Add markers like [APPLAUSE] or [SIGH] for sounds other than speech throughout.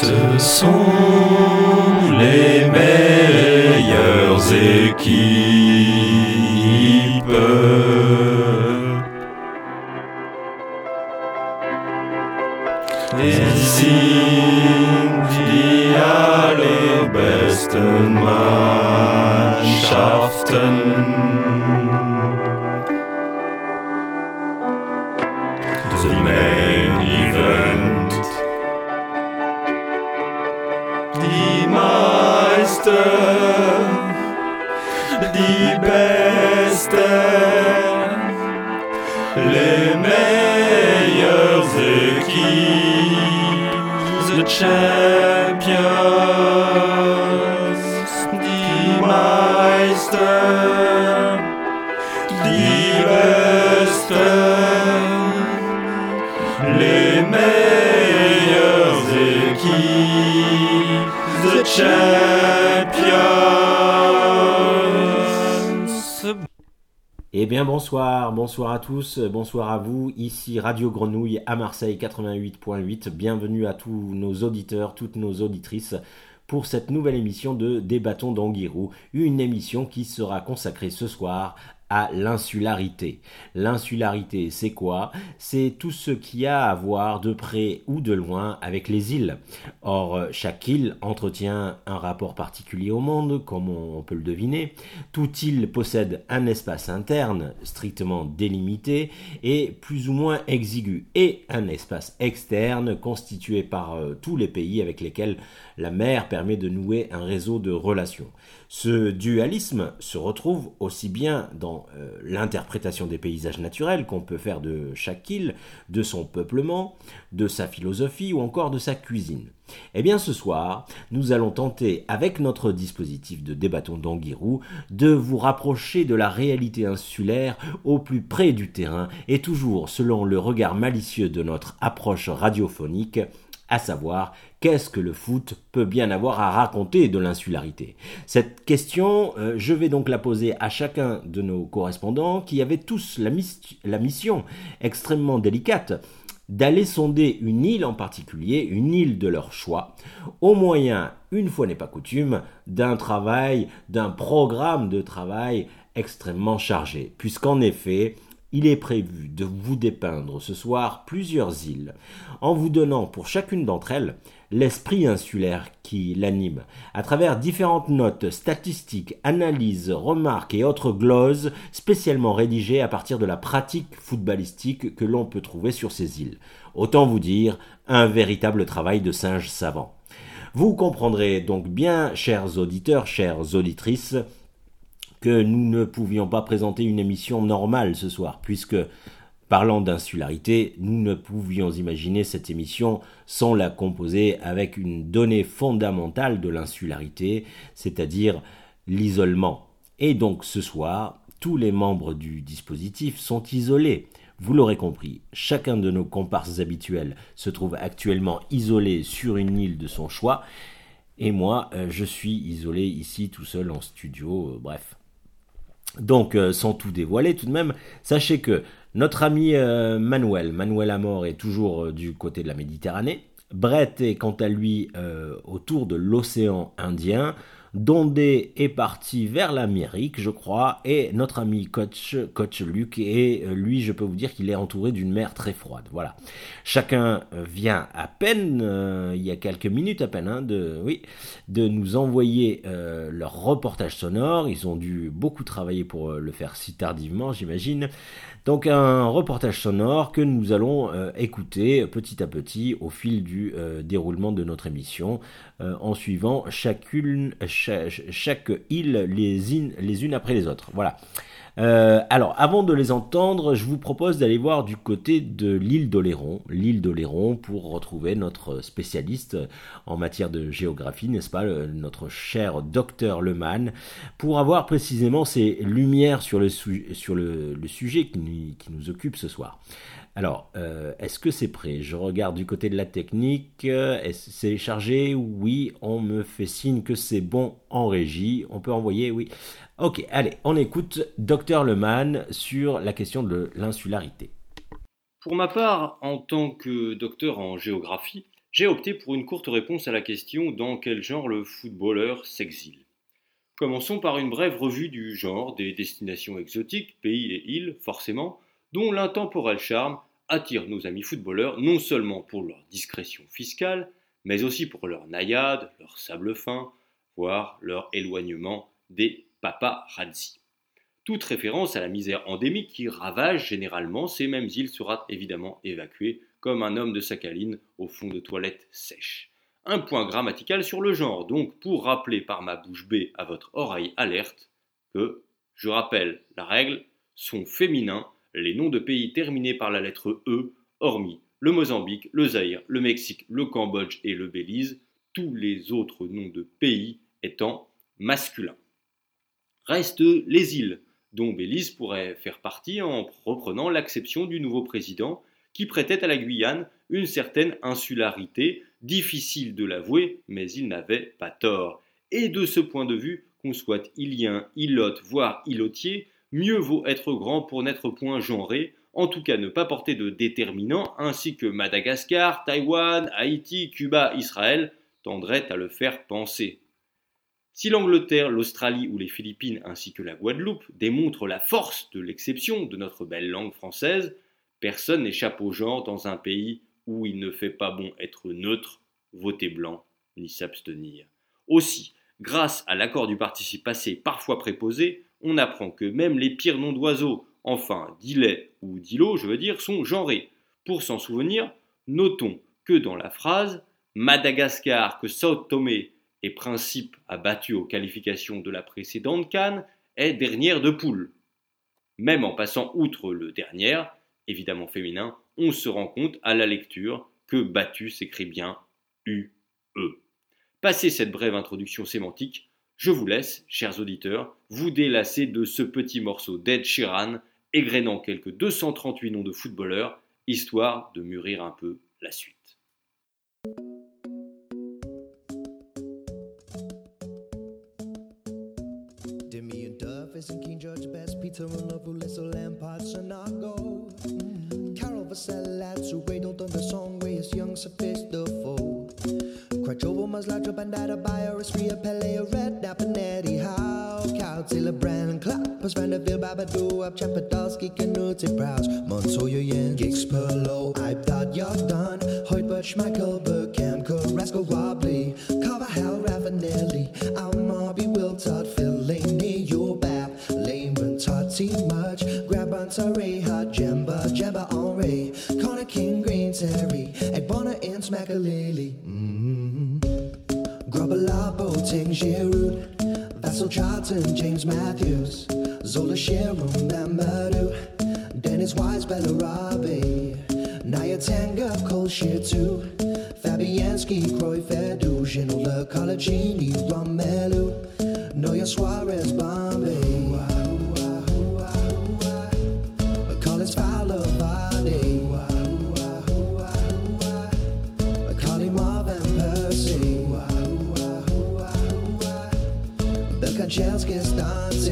Ce sont les meilleures équipes. Wir Eh bien bonsoir, bonsoir à tous, bonsoir à vous, ici Radio Grenouille à Marseille 88.8, bienvenue à tous nos auditeurs, toutes nos auditrices pour cette nouvelle émission de Débattons d'Anguirou, une émission qui sera consacrée ce soir l'insularité. L'insularité, c'est quoi? C'est tout ce qui a à voir de près ou de loin avec les îles. Or, chaque île entretient un rapport particulier au monde, comme on peut le deviner. Toute île possède un espace interne strictement délimité et plus ou moins exigu, et un espace externe constitué par euh, tous les pays avec lesquels la mer permet de nouer un réseau de relations. Ce dualisme se retrouve aussi bien dans euh, l'interprétation des paysages naturels qu'on peut faire de chaque île, de son peuplement, de sa philosophie ou encore de sa cuisine. Eh bien ce soir, nous allons tenter, avec notre dispositif de débattons d'Anguirou, de vous rapprocher de la réalité insulaire au plus près du terrain et toujours selon le regard malicieux de notre approche radiophonique, à savoir qu'est-ce que le foot peut bien avoir à raconter de l'insularité? Cette question, euh, je vais donc la poser à chacun de nos correspondants qui avaient tous la, mis- la mission extrêmement délicate d'aller sonder une île en particulier, une île de leur choix, au moyen, une fois n'est pas coutume, d'un travail, d'un programme de travail extrêmement chargé, puisqu'en effet, il est prévu de vous dépeindre ce soir plusieurs îles, en vous donnant pour chacune d'entre elles l'esprit insulaire qui l'anime, à travers différentes notes, statistiques, analyses, remarques et autres gloses spécialement rédigées à partir de la pratique footballistique que l'on peut trouver sur ces îles. Autant vous dire, un véritable travail de singe savant. Vous comprendrez donc bien, chers auditeurs, chères auditrices, que nous ne pouvions pas présenter une émission normale ce soir, puisque, parlant d'insularité, nous ne pouvions imaginer cette émission sans la composer avec une donnée fondamentale de l'insularité, c'est-à-dire l'isolement. Et donc ce soir, tous les membres du dispositif sont isolés. Vous l'aurez compris, chacun de nos comparses habituels se trouve actuellement isolé sur une île de son choix, et moi, euh, je suis isolé ici tout seul en studio, euh, bref. Donc, euh, sans tout dévoiler tout de même, sachez que notre ami euh, Manuel, Manuel Amor est toujours euh, du côté de la Méditerranée. Brett est quant à lui autour de l'océan Indien. Dondé est parti vers l'Amérique, je crois, et notre ami coach, coach Luc, et euh, lui, je peux vous dire qu'il est entouré d'une mer très froide. Voilà. Chacun euh, vient à peine, euh, il y a quelques minutes à peine, hein, de, oui, de nous envoyer leur reportage sonore. Ils ont dû beaucoup travailler pour le faire si tardivement, j'imagine. Donc un reportage sonore que nous allons euh, écouter petit à petit au fil du euh, déroulement de notre émission, euh, en suivant chacune, chaque, île les unes après les autres. Voilà. Euh, alors, avant de les entendre, je vous propose d'aller voir du côté de l'île d'Oléron, l'île d'Oléron, pour retrouver notre spécialiste en matière de géographie, n'est-ce pas, notre cher docteur Leman, pour avoir précisément ses lumières sur le, sujet qui nous, occupe ce soir. Alors, euh, est-ce que c'est prêt? Je regarde du côté de la technique. Est-ce c'est chargé? Oui, on me fait signe que c'est bon en régie. On peut envoyer, oui. Ok, allez, on écoute Docteur Leman sur la question de l'insularité. Pour ma part, en tant que docteur en géographie, J'ai opté pour une courte réponse à la question dans quel genre le footballeur s'exile? Commençons par une brève revue du genre des destinations exotiques, pays et îles, forcément, dont l'intemporel charme attire nos amis footballeurs non seulement pour leur discrétion fiscale, mais aussi pour leur naïade, leur sable fin, voire leur éloignement des paparazzi. Toute référence à la misère endémique qui ravage généralement ces mêmes îles sera évidemment évacuée comme un homme de sacaline au fond de toilettes sèches. Un point grammatical sur le genre, donc pour rappeler par ma bouche B à votre oreille alerte que, je rappelle la règle, sont féminins les noms de pays terminés par la lettre E, hormis le Mozambique, le Zaïre, le Mexique, le Cambodge et le Belize, tous les autres noms de pays étant masculins. Restent les îles, dont Belize pourrait faire partie en reprenant l'acception du nouveau président qui prêtait à la Guyane une certaine insularité, difficile de l'avouer, mais il n'avait pas tort. Et de ce point de vue, qu'on soit ilien, ilote, voire ilotier, mieux vaut être grand pour n'être point genré, en tout cas ne pas porter de déterminants, ainsi que Madagascar, Taïwan, Haïti, Cuba, Israël tendraient à le faire penser. Si l'Angleterre, l'Australie ou les Philippines ainsi que la Guadeloupe démontrent la force de l'exception de notre belle langue française, personne n'échappe au genre dans un pays où il ne fait pas bon être neutre, voter blanc, ni s'abstenir. Aussi, grâce à l'accord du participe passé parfois préposé, on apprend que même les pires noms d'oiseaux, enfin d'îlets ou d'îlots, je veux dire, sont genrés. Pour s'en souvenir, notons que dans la phrase Madagascar que Sao Tomé et Principe a battu aux qualifications de la précédente canne est dernière de poule. Même en passant outre le dernier, évidemment féminin, on se rend compte à la lecture que battu s'écrit bien U-E. Passé cette brève introduction sémantique, je vous laisse, chers auditeurs, vous délasser de ce petit morceau d'Ed Sheeran, égrénant quelques 238 noms de footballeurs, histoire de mûrir un peu la suite. and King, George Best, Peter Manobu, Lester Lampard, Sanago. Mm-hmm. Carol Vaselat, Ray Dalton, the song where his young surfaced the foe. Krajovo, Maslajo, Bandada, Bioris, Ria, Pele, Red, Napanetti, how Cow, Taylor, Brand, Clappers, Vanderbilt, Babadoo, Up, Chapadowski, Canute, Browse, Montoya, Yen, Gigs, Perlow, I've thought you're done, Hoytbert, Schmeichel, Burkham, Carrasco, Wobbly, Carvajal, Ravanelli, Almarby, Wiltard, Fellaini. Ray, Hot, Jemba, Jemba, Henri, Connor King, Green, Terry, Ed Bonner, and Smackalili. Mm-hmm. Ting, Giroud, Vassal Charlton, James Matthews, Zola Sharon, Mamadou, Dennis Wise, Bellarabi, Naya Tanga, Cole too, Fabianski, Croy, Fedu, Ginola, Colagini, Romelu, Noya Suarez, Bombay. Manchelskis, Don's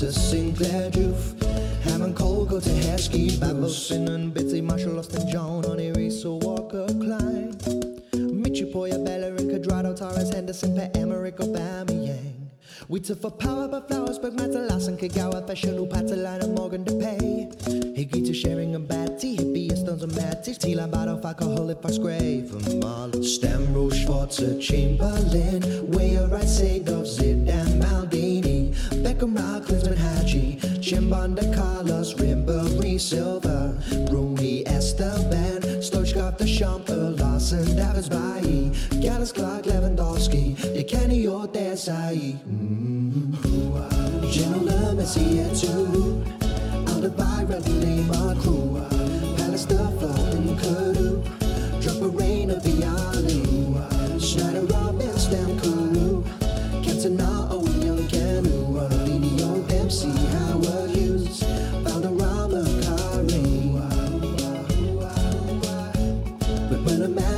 to sing their Sinclair, Juf, Hammond, Cole, go to Heskey, Babbles, Finnan, Bitsy, Marshall, Austin, John, Honey, Reese, Walker, Klein, Michipoya, Bellerin, Quadrado, Torres, Henderson, Per Emmerich, Aubameyang. We took for power but flowers. But Flowersburg, and Kagawa, Fashion, Upatalana, Morgan de Pay. to sharing a bad Hippie, and Stones and Matties, bottle, alcohol, Alcoholic, Fox Grey, from Marla, Stamro, Schwarzer, Chamberlain, Weyer, Right, Segov, Zid, and Maldini, Beckham, Rock, Klinsman, Haji, Chimbanda, Carlos, Rimbery, Silver. Larsen, Davis, vil spare Clark, Lewandowski, det kan I jo, det er sig i mm. Gentleman, man siger to I'm the viral name of crew uh, Palace, the floor, and Kudu Drop a rain of the alley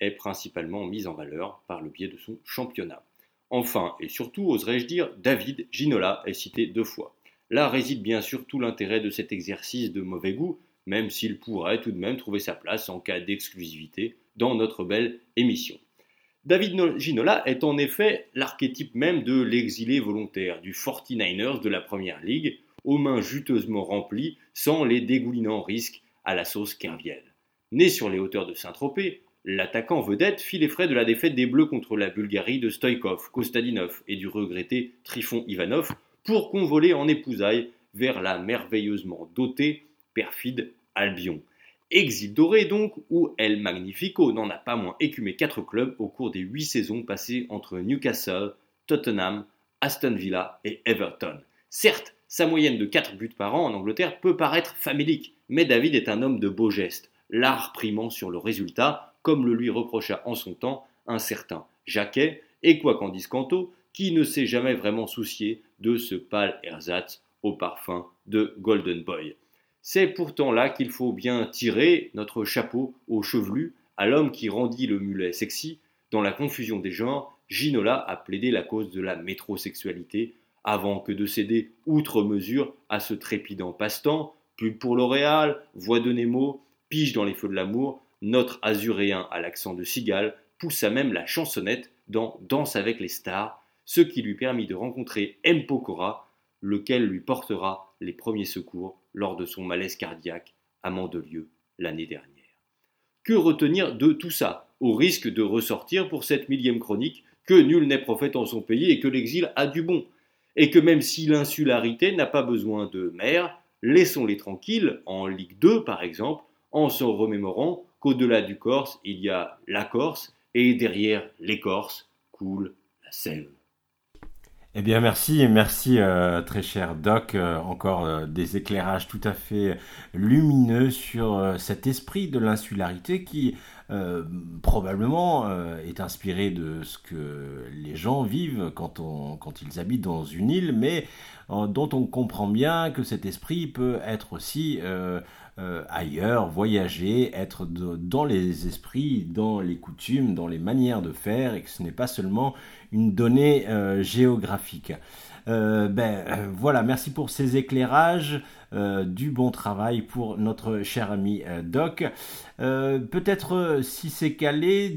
est principalement mis en valeur par le biais de son championnat. Enfin, et surtout, oserais-je dire, David Ginola est cité deux fois. Là réside bien sûr tout l'intérêt de cet exercice de mauvais goût, même s'il pourrait tout de même trouver sa place en cas d'exclusivité dans notre belle émission. David Ginola est en effet l'archétype même de l'exilé volontaire, du 49ers de la Première Ligue, aux mains juteusement remplies, sans les dégoulinants risques à la sauce kervielle. Né sur les hauteurs de Saint-Tropez, l'attaquant vedette fit les frais de la défaite des Bleus contre la Bulgarie de Stoïkov, Kostadinov et du regretté Trifon Ivanov pour convoler en épousailles vers la merveilleusement dotée perfide Albion. Exil doré donc, où El Magnifico n'en a pas moins écumé quatre clubs au cours des huit saisons passées entre Newcastle, Tottenham, Aston Villa et Everton. Certes, sa moyenne de 4 buts par an en Angleterre peut paraître famélique, mais David est un homme de beaux gestes, l'art primant sur le résultat, comme le lui reprocha en son temps un certain Jacquet, et quoi qu'en dise Canto, qui ne s'est jamais vraiment soucié de ce pâle ersatz au parfum de Golden Boy. C'est pourtant là qu'il faut bien tirer notre chapeau au chevelu à l'homme qui rendit le mulet sexy. Dans la confusion des genres, Ginola a plaidé la cause de la métrosexualité avant que de céder outre mesure à ce trépidant passe-temps. Pub pour L'Oréal, Voix de Nemo, Pige dans les feux de l'amour, notre azuréen à l'accent de cigale poussa même la chansonnette dans Danse avec les stars, ce qui lui permit de rencontrer M. Pokora, lequel lui portera les premiers secours lors de son malaise cardiaque à Mandelieu l'année dernière. Que retenir de tout ça, au risque de ressortir pour cette millième chronique que nul n'est prophète en son pays et que l'exil a du bon, et que même si l'insularité n'a pas besoin de maire, laissons-les tranquilles, en Ligue 2 par exemple, en se remémorant qu'au-delà du Corse, il y a la Corse, et derrière les Corses coule la Sève. Eh bien merci, merci euh, très cher Doc, euh, encore euh, des éclairages tout à fait lumineux sur cet esprit de l'insularité qui probablement est inspiré de ce que les gens vivent quand, on, quand ils habitent dans une île, mais dont on comprend bien que cet esprit peut être aussi ailleurs, voyager, être dans les esprits, dans les coutumes, dans les manières de faire, et que ce n'est pas seulement une donnée euh, géographique. Euh, ben euh, voilà, merci pour ces éclairages, du bon travail pour notre cher ami Doc. Peut-être si c'est calé,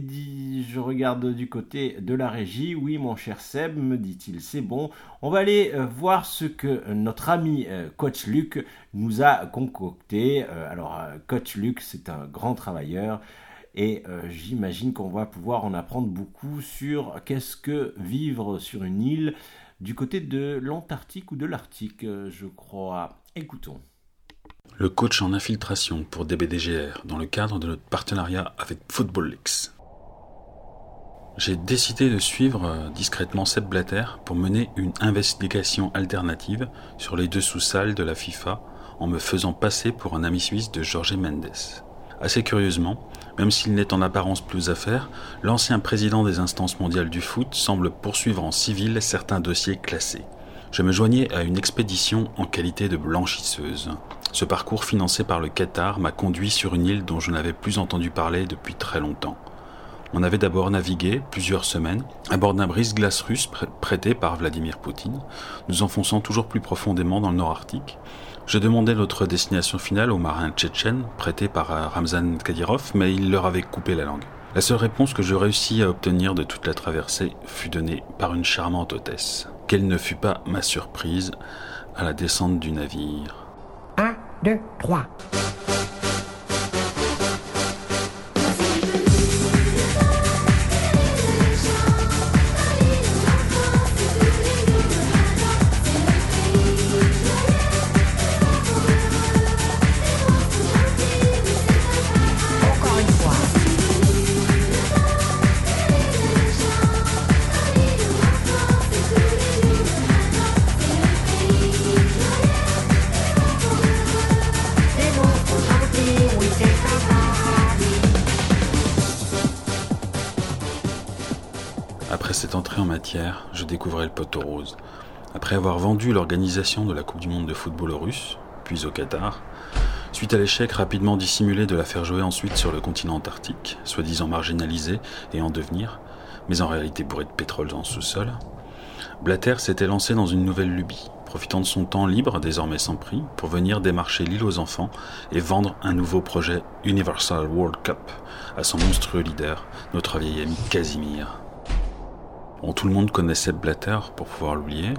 je regarde du côté de la régie. Oui, mon cher Seb, me dit-il, c'est bon. On va aller voir ce que notre ami Coach Luc nous a concocté. alors, Coach Luc, c'est un grand travailleur. Et euh, j'imagine qu'on va pouvoir en apprendre beaucoup sur qu'est-ce que vivre sur une île du côté de l'Antarctique ou de l'Arctique, euh, je crois. Écoutons. Le coach en infiltration pour DBDGR dans le cadre de notre partenariat avec Football Leaks. J'ai décidé de suivre euh, discrètement Seb Blatter pour mener une investigation alternative sur les dessous-salles de la FIFA en me faisant passer pour un ami suisse de Jorge Mendes. Assez curieusement, même s'il n'est en apparence plus à faire, l'ancien président des instances mondiales du foot semble poursuivre en civil certains dossiers classés. Je me joignais à une expédition en qualité de blanchisseuse. Ce parcours financé par le Qatar m'a conduit sur une île dont je n'avais plus entendu parler depuis très longtemps. On avait d'abord navigué plusieurs semaines à bord d'un brise-glace russe prêté par Vladimir Poutine, nous enfonçant toujours plus profondément dans le nord arctique, je demandais notre destination finale aux marins tchétchènes, prêtés par euh, Ramzan Kadyrov, mais il leur avait coupé la langue. La seule réponse que je réussis à obtenir de toute la traversée fut donnée par une charmante hôtesse. Quelle ne fut pas ma surprise à la descente du navire. 1, 2, 3. En matière, je découvrais le poteau rose. Après avoir vendu l'organisation de la Coupe du Monde de football russe, puis au Qatar, suite à l'échec rapidement dissimulé de la faire jouer ensuite sur le continent antarctique, soi-disant marginalisé et en devenir, mais en réalité bourré de pétrole dans le sous-sol, Blatter s'était lancé dans une nouvelle lubie, profitant de son temps libre, désormais sans prix, pour venir démarcher l'île aux enfants et vendre un nouveau projet Universal World Cup à son monstrueux leader, notre vieil ami Casimir. Tout le monde connaissait Blatter pour pouvoir l'oublier.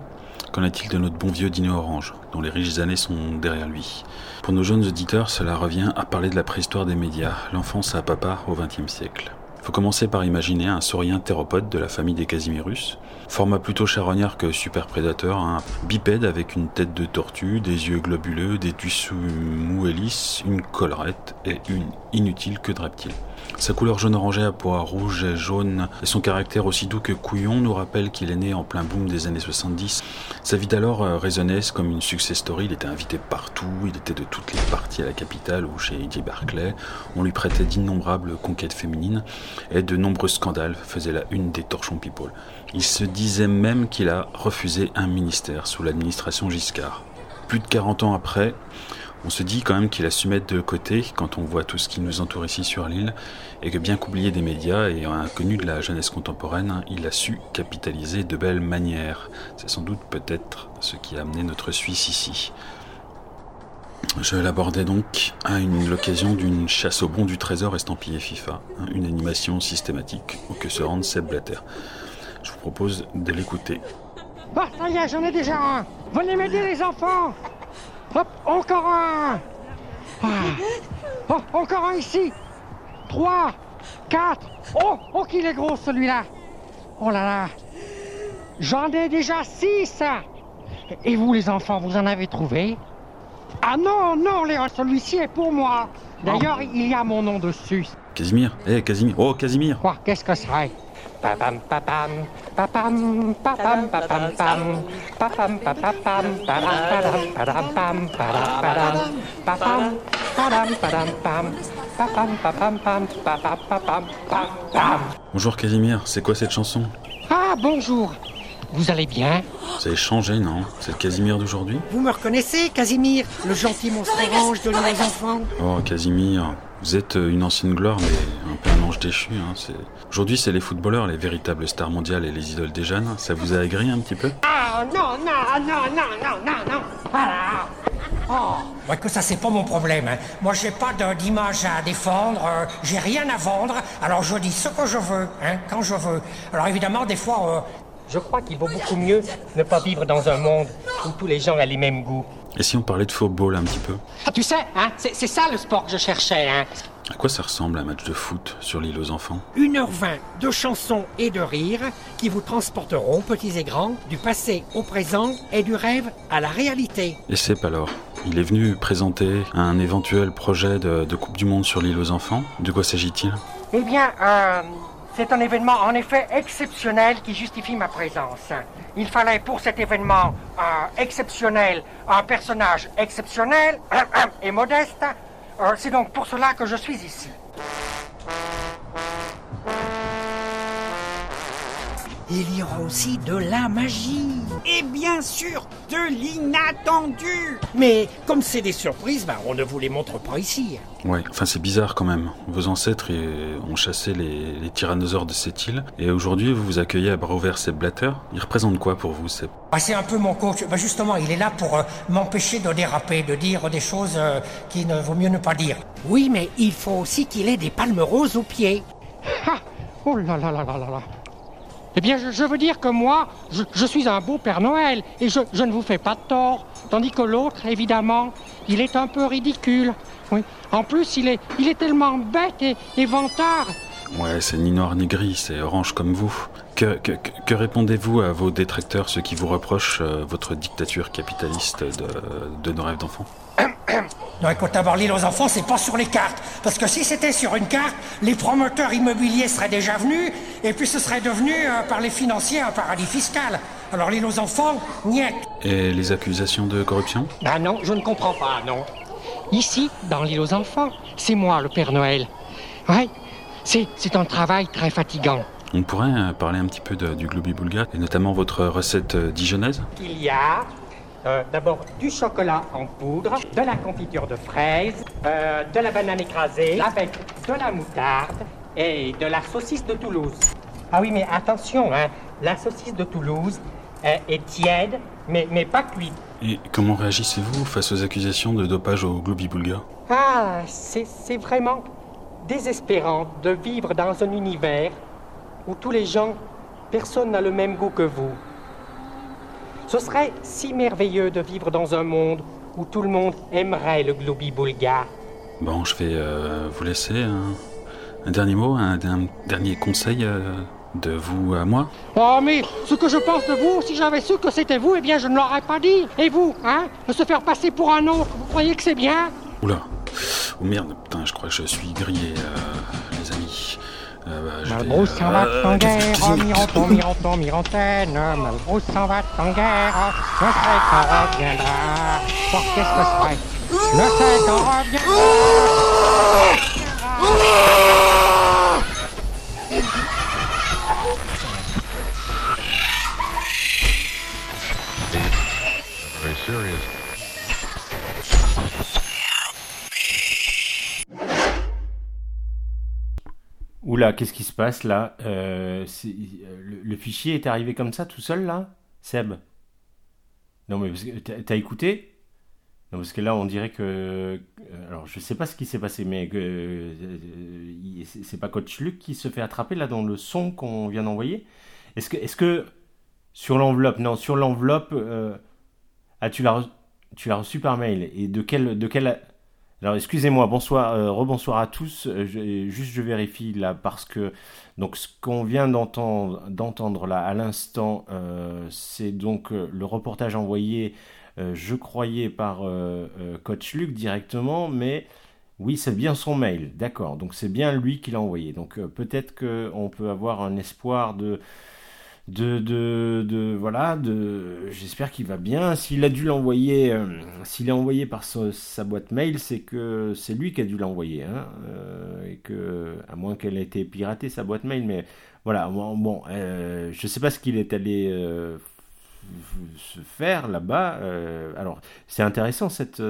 Qu'en est-il de notre bon vieux Dino Orange, dont les riches années sont derrière lui? Pour nos jeunes auditeurs, cela revient à parler de la préhistoire des médias, l'enfance à papa au XXe siècle. Faut commencer par imaginer un saurien théropode de la famille des Casimirus, format plutôt charognard que super prédateur, un bipède avec une tête de tortue, des yeux globuleux, des dessous mou et lisses, une collerette et une inutile queue de reptile. Sa couleur jaune orangé à pois rouge et jaune et son caractère aussi doux que couillon nous rappellent qu'il est né en plein boom des années 70. Sa vie d'alors euh, résonnait comme une success story. Il était invité partout, il était de toutes les parties à la capitale ou chez Eddie Barclay. On lui prêtait d'innombrables conquêtes féminines et de nombreux scandales faisaient la une des torchons people. Il se disait même qu'il a refusé un ministère sous l'administration Giscard. Plus de 40 ans après, on se dit quand même qu'il a su mettre de côté quand on voit tout ce qui nous entoure ici sur l'île et que bien qu'oublié des médias et inconnu de la jeunesse contemporaine, il a su capitaliser de belles manières. C'est sans doute peut-être ce qui a amené notre Suisse ici. Je l'abordais donc à l'occasion d'une chasse au bon du trésor estampillé FIFA, hein, une animation systématique où que se rende Seb Blatter. Je vous propose de l'écouter. Bah, j'en ai déjà un. Venez m'aider, les enfants. Hop, encore un. Ah. Oh, encore un ici. Trois, quatre. Oh, oh, qu'il est gros celui-là. Oh là là. J'en ai déjà six. Et vous, les enfants, vous en avez trouvé? Ah non, non, Léon, celui-ci est pour moi. D'ailleurs, il y a mon nom dessus. Casimir Eh, Casimir Oh, Casimir Quoi? Qu'est-ce que c'est Bonjour Casimir, c'est quoi cette chanson? Ah, bonjour. Vous allez bien? Vous avez changé, non? C'est le Casimir d'aujourd'hui? Vous me reconnaissez, Casimir Le gentil monstre orange de aux enfants? Oh, Casimir, vous êtes euh, une ancienne gloire, mais un peu un ange déchu. Hein. Aujourd'hui, c'est les footballeurs, les véritables stars mondiales et les idoles des jeunes. Ça vous a aigri un petit peu? Ah, non, non, non, non, non, non, non Voilà Oh Ouais, que ça, c'est pas mon problème. hein. Moi, j'ai pas d'image à défendre, euh, j'ai rien à vendre, alors je dis ce que je veux, hein, quand je veux. Alors évidemment, des fois, euh, Je crois qu'il vaut beaucoup mieux ne pas vivre dans un monde où tous les gens aient les mêmes goûts. Et si on parlait de football un petit peu Ah, Tu sais, hein, c'est c'est ça le sport que je cherchais, hein À quoi ça ressemble un match de foot sur l'île aux enfants 1h20 de chansons et de rires qui vous transporteront, petits et grands, du passé au présent et du rêve à la réalité. Et Sepp alors Il est venu présenter un éventuel projet de, de Coupe du Monde sur l'île aux enfants? De quoi s'agit-il? Eh bien, euh, c'est un événement en effet exceptionnel qui justifie ma présence. Il fallait pour cet événement euh, exceptionnel un personnage exceptionnel [CLEARS THROAT] et modeste. Euh, c'est donc pour cela que je suis ici. Il y aura aussi de la magie. Et bien sûr, de l'inattendu Mais comme c'est des surprises, bah, on ne vous les montre pas ici. Ouais, enfin c'est bizarre quand même. Vos ancêtres euh, ont chassé les, les tyrannosaures de cette île, et aujourd'hui vous vous accueillez à bras ouverts Sepp Blatter. Il représente quoi pour vous, Sepp Ah, c'est un peu mon coach. Bah, justement, il est là pour euh, m'empêcher de déraper, de dire des choses euh, qui ne vaut mieux ne pas dire. Oui, mais il faut aussi qu'il ait des palmes roses aux pieds. Ah Oh là là là là là là Eh bien, je, veux dire que moi, je, suis un beau Père Noël et je, ne vous fais pas de tort. Tandis que l'autre, évidemment, il est un peu ridicule. Oui. En plus, il est, il est tellement bête et, vantard. Ouais, c'est ni noir ni gris, c'est orange comme vous. Que, que, que- que répondez-vous à vos détracteurs, ceux qui vous reprochent euh, votre dictature capitaliste de, de nos rêves d'enfants? [COUGHS] Non, écoute, d'abord, l'île aux enfants, c'est pas sur les cartes. Parce que si c'était sur une carte, les promoteurs immobiliers seraient déjà venus, et puis ce serait devenu, euh, par les financiers, un paradis fiscal. Alors l'île aux enfants, niet. Et les accusations de corruption? Ah non, je ne comprends pas, non. Ici, dans l'île aux enfants, c'est moi le Père Noël. Oui, c'est, c'est un travail très fatigant. On pourrait euh, parler un petit peu de- du Globi Boulga et notamment votre recette euh, dijonnaise? Il y a euh, d'abord du chocolat en poudre, de la confiture de fraises, euh, de la banane écrasée, avec de la moutarde et de la saucisse de Toulouse. Ah oui, mais attention, hein, la saucisse de Toulouse euh, est tiède, mais, mais pas cuite. Et comment réagissez-vous face aux accusations de dopage au Globi Boulga Ah, c'est vraiment désespérant de vivre dans un univers où tous les gens, personne n'a le même goût que vous. Ce serait si merveilleux de vivre dans un monde où tout le monde aimerait le globi boulga. Bon, je vais euh, vous laisser un, un dernier mot, un, un dernier conseil euh, de vous à moi. Oh, mais ce que je pense de vous, si j'avais su que c'était vous, eh bien, je ne l'aurais pas dit. Et vous, hein De se faire passer pour un autre, vous croyez que c'est bien? Oula, oh merde, putain, je crois que je suis grillé, euh, les amis. Euh, bah, je vais, Malbrousse s'en va en guerre, mironton, mironton, mirontaine. Malbrousse s'en va en guerre, sais qu'on reviendra. Oh, qu'est-ce que c'est sais qu'on reviendra. Oula, qu'est-ce qui se passe là Euh, euh, le, fichier est arrivé comme ça tout seul là Seb? Non mais t'as écouté? Non parce que là on dirait que... euh, Alors je sais pas ce qui s'est passé mais euh, c'est pas Coach Luc qui se fait attraper là dans le son qu'on vient d'envoyer? Est-ce que, est-ce que sur l'enveloppe, non sur l'enveloppe, ah tu l'as re- tu l'as reçu par mail. Et de quel... De quel alors excusez-moi, bonsoir, euh, rebonsoir à tous. Euh, juste je vérifie là parce que donc ce qu'on vient d'entendre, là à l'instant, euh, c'est donc le reportage envoyé, je croyais par Coach Luc directement, mais oui c'est bien son mail, d'accord. Donc c'est bien lui qui l'a envoyé. Donc peut-être que on peut avoir un espoir de de, de, de- voilà de j'espère qu'il va bien. S'il a dû l'envoyer euh, s'il est envoyé par sa, boîte mail c'est que c'est lui qui a dû l'envoyer hein, euh, et que à moins qu'elle ait été piratée sa boîte mail mais voilà bon, euh, je sais pas ce qu'il est allé se faire là-bas alors c'est intéressant cette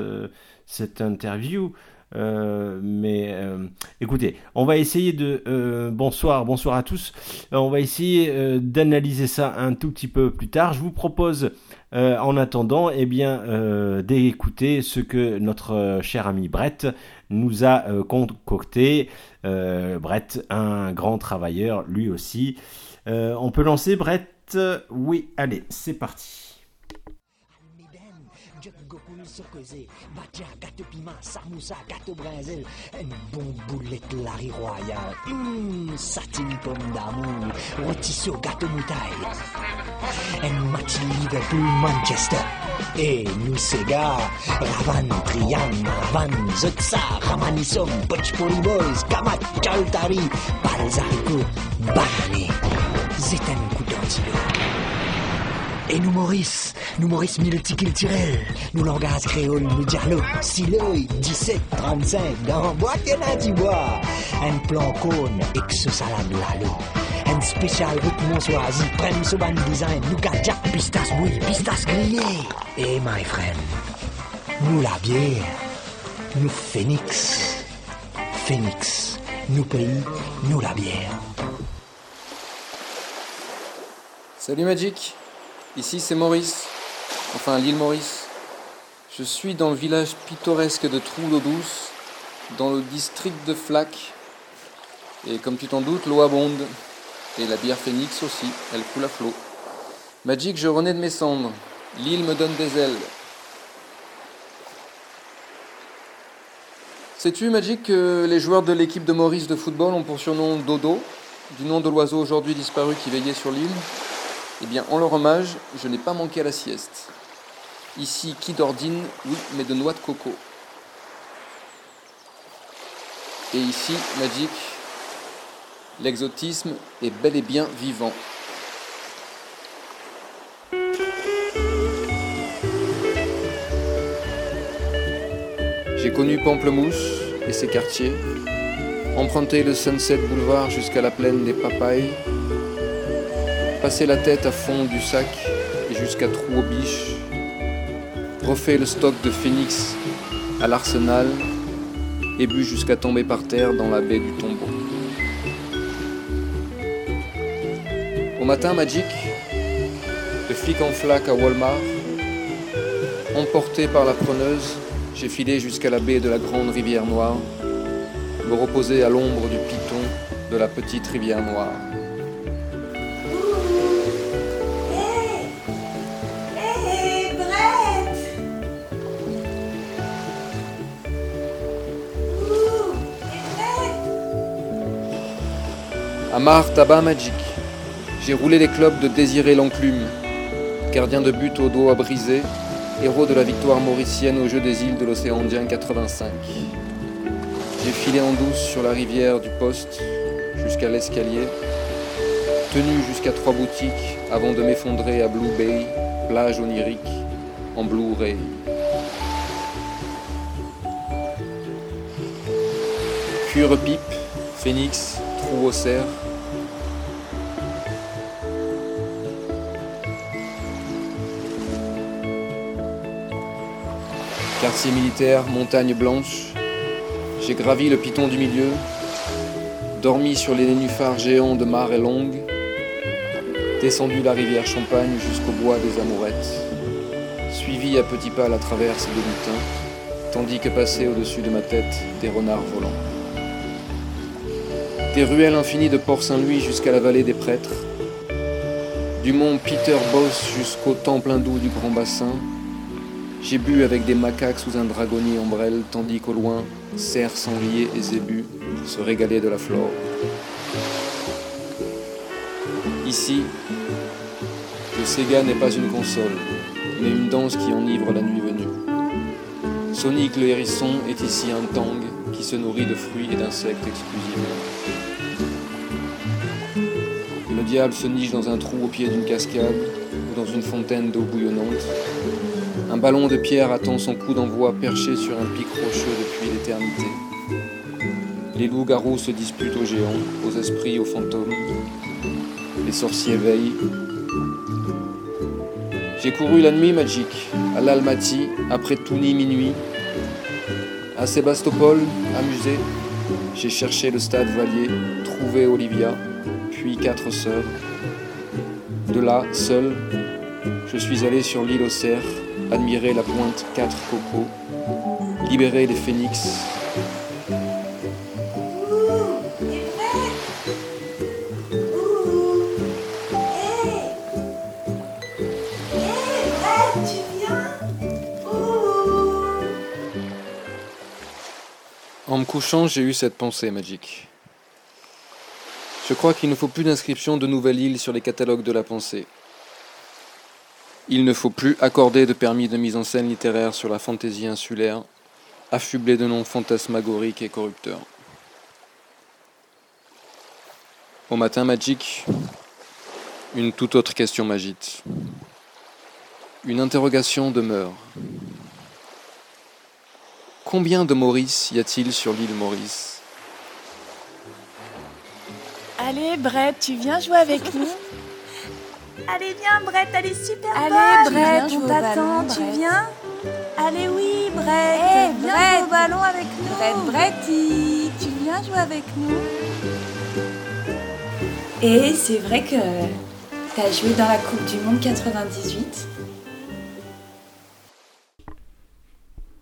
cette interview euh, mais euh, écoutez, on va essayer de euh, bonsoir, bonsoir à tous. On va essayer d'analyser ça un tout petit peu plus tard. Je vous propose, en attendant, eh bien, d'écouter ce que notre cher ami Brett nous a concocté. Brett, un grand travailleur, lui aussi. On peut lancer Brett? Oui, allez, c'est parti. Surcosé, Batia, gâteau piment, samoussa, gâteau brésil, une bonne boulette Larry Royal, hum, satine pomme d'amour, rôtisseau, gâteau moutaille, un match Liverpool Manchester, et nous Sega, Ravan, Trian, Ravan, Zotsa, Ramanissom, Butch Poli Boys, Kamat, Chaltari, Balzarico, Banané, Zétan Coudantillo. Et nous Maurice, nous Maurice multiculturel, nous langage créole, nous dialogue, sileuil, 17, 35, dans boîte et là tu bois, un plan cône, ex salade lalo, un spécial rythme choisi, prenne ce ban design, nous jack pistas bouillie, pistas grillé. Et my friend, nous la bière, nous phoenix, phoenix, nous pays, nous la bière. Salut Magic, ici c'est Maurice, enfin l'île Maurice. Je suis dans le village pittoresque de Trou d'eau douce, dans le district de Flac. Et comme tu t'en doutes, l'eau abonde. Et la bière Phoenix aussi, elle coule à flot. Magic, je renais de mes cendres. L'île me donne des ailes. Sais-tu, Magic, que les joueurs de l'équipe de Maurice de football ont pour surnom Dodo, du nom de l'oiseau aujourd'hui disparu qui veillait sur l'île? Eh bien, en leur hommage, je n'ai pas manqué à la sieste. Ici, qui d'ordine, oui, mais de noix de coco. Et ici, Magic, l'exotisme est bel et bien vivant. J'ai connu Pamplemousse et ses quartiers, emprunté le Sunset Boulevard jusqu'à la plaine des Papayes, passé la tête à fond du sac et jusqu'à trou aux biches, refait le stock de phénix à l'arsenal et bu jusqu'à tomber par terre dans la baie du tombeau. Au matin, Magic, le flic en flaque à Walmart, emporté par la preneuse, j'ai filé jusqu'à la baie de la grande rivière noire, me reposer à l'ombre du piton de la petite rivière noire. Amar Tabac Magic. J'ai roulé les clubs de Désiré l'Enclume, gardien de but au dos à briser, héros de la victoire mauricienne aux Jeux des îles de l'océan Indien 85. J'ai filé en douce sur la rivière du Poste jusqu'à l'escalier, tenu jusqu'à trois boutiques avant de m'effondrer à Blue Bay, plage onirique, en Blu-ray. Cure pipe, phénix, trou au cerf, Quartier militaire, montagne blanche. J'ai gravi le piton du milieu, dormi sur les nénuphars géants de Mare et Longue, descendu la rivière Champagne jusqu'au bois des Amourettes, suivi à petits pas la traverse des lutins, tandis que passaient au-dessus de ma tête des renards volants. Des ruelles infinies de Port-Saint-Louis jusqu'à la vallée des prêtres, du mont Peter Boss jusqu'au temple hindou du Grand Bassin, j'ai bu avec des macaques sous un dragonnier ombrelle, tandis qu'au loin, cerfs, sangliers et zébus se régalaient de la flore. Ici, le Sega n'est pas une console, mais une danse qui enivre la nuit venue. Sonic le hérisson est ici un tang qui se nourrit de fruits et d'insectes exclusivement. Le diable se niche dans un trou au pied d'une cascade ou dans une fontaine d'eau bouillonnante. Un ballon de pierre attend son coup d'envoi perché sur un pic rocheux depuis l'éternité. Les loups-garous se disputent aux géants, aux esprits, aux fantômes. Les sorciers veillent. J'ai couru la nuit magique, à l'Almaty, après Touni minuit. À Sébastopol, amusé, j'ai cherché le stade Valier, trouvé Olivia, puis quatre sœurs. De là, seul, je suis allé sur l'île aux cerfs, admirer la pointe 4 cocos, libérer les phénix. En me couchant, j'ai eu cette pensée magique. Je crois qu'il ne faut plus d'inscription de nouvelle île sur les catalogues de la pensée. Il ne faut plus accorder de permis de mise en scène littéraire sur la fantaisie insulaire, affublée de noms fantasmagoriques et corrupteurs. Au matin magique, une toute autre question m'agite. Une interrogation demeure. Combien de Maurice y a-t-il sur l'île Maurice? Allez, Brett, tu viens jouer avec nous? Allez, viens, Brett, elle est super Allez, bonne. Brett, Viens on t'attend, tu viens Allez, oui, Brett. Hey, viens Brett. jouer au ballon avec nous. Brett, Bretty, tu viens jouer avec nous Et c'est vrai que t'as joué dans la Coupe du Monde 98.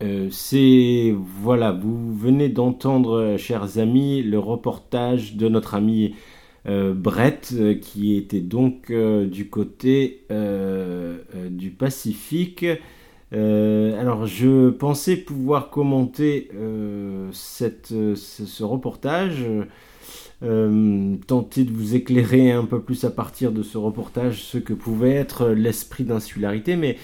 Euh, c'est voilà, vous venez d'entendre, chers amis, le reportage de notre ami euh, Brett, euh, qui était donc euh, du côté euh, euh, du Pacifique. Euh, alors, je pensais pouvoir commenter euh, euh, ce, reportage, euh, tenter de vous éclairer un peu plus à partir de ce reportage ce que pouvait être l'esprit d'insularité, mais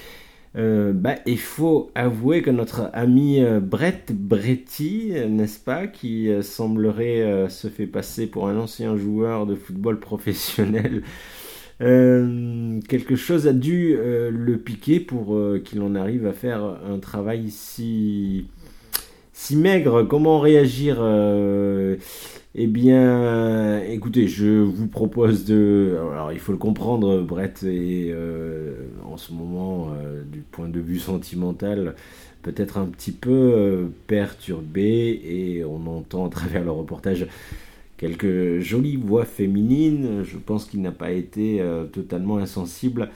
euh, bah, il faut avouer que notre ami euh, Brett Bretty, n'est-ce pas, qui euh, semblerait se fait passer pour un ancien joueur de football [LAUGHS] professionnel, quelque chose a dû le piquer pour qu'il en arrive à faire un travail si, si maigre. Comment réagir Eh bien, écoutez, je vous propose de... Alors, il faut le comprendre, Brett est euh, en ce moment, euh, du point de vue sentimental, peut-être un petit peu euh, perturbé et on entend à travers le reportage quelques jolies voix féminines. Je pense qu'il n'a pas été totalement insensible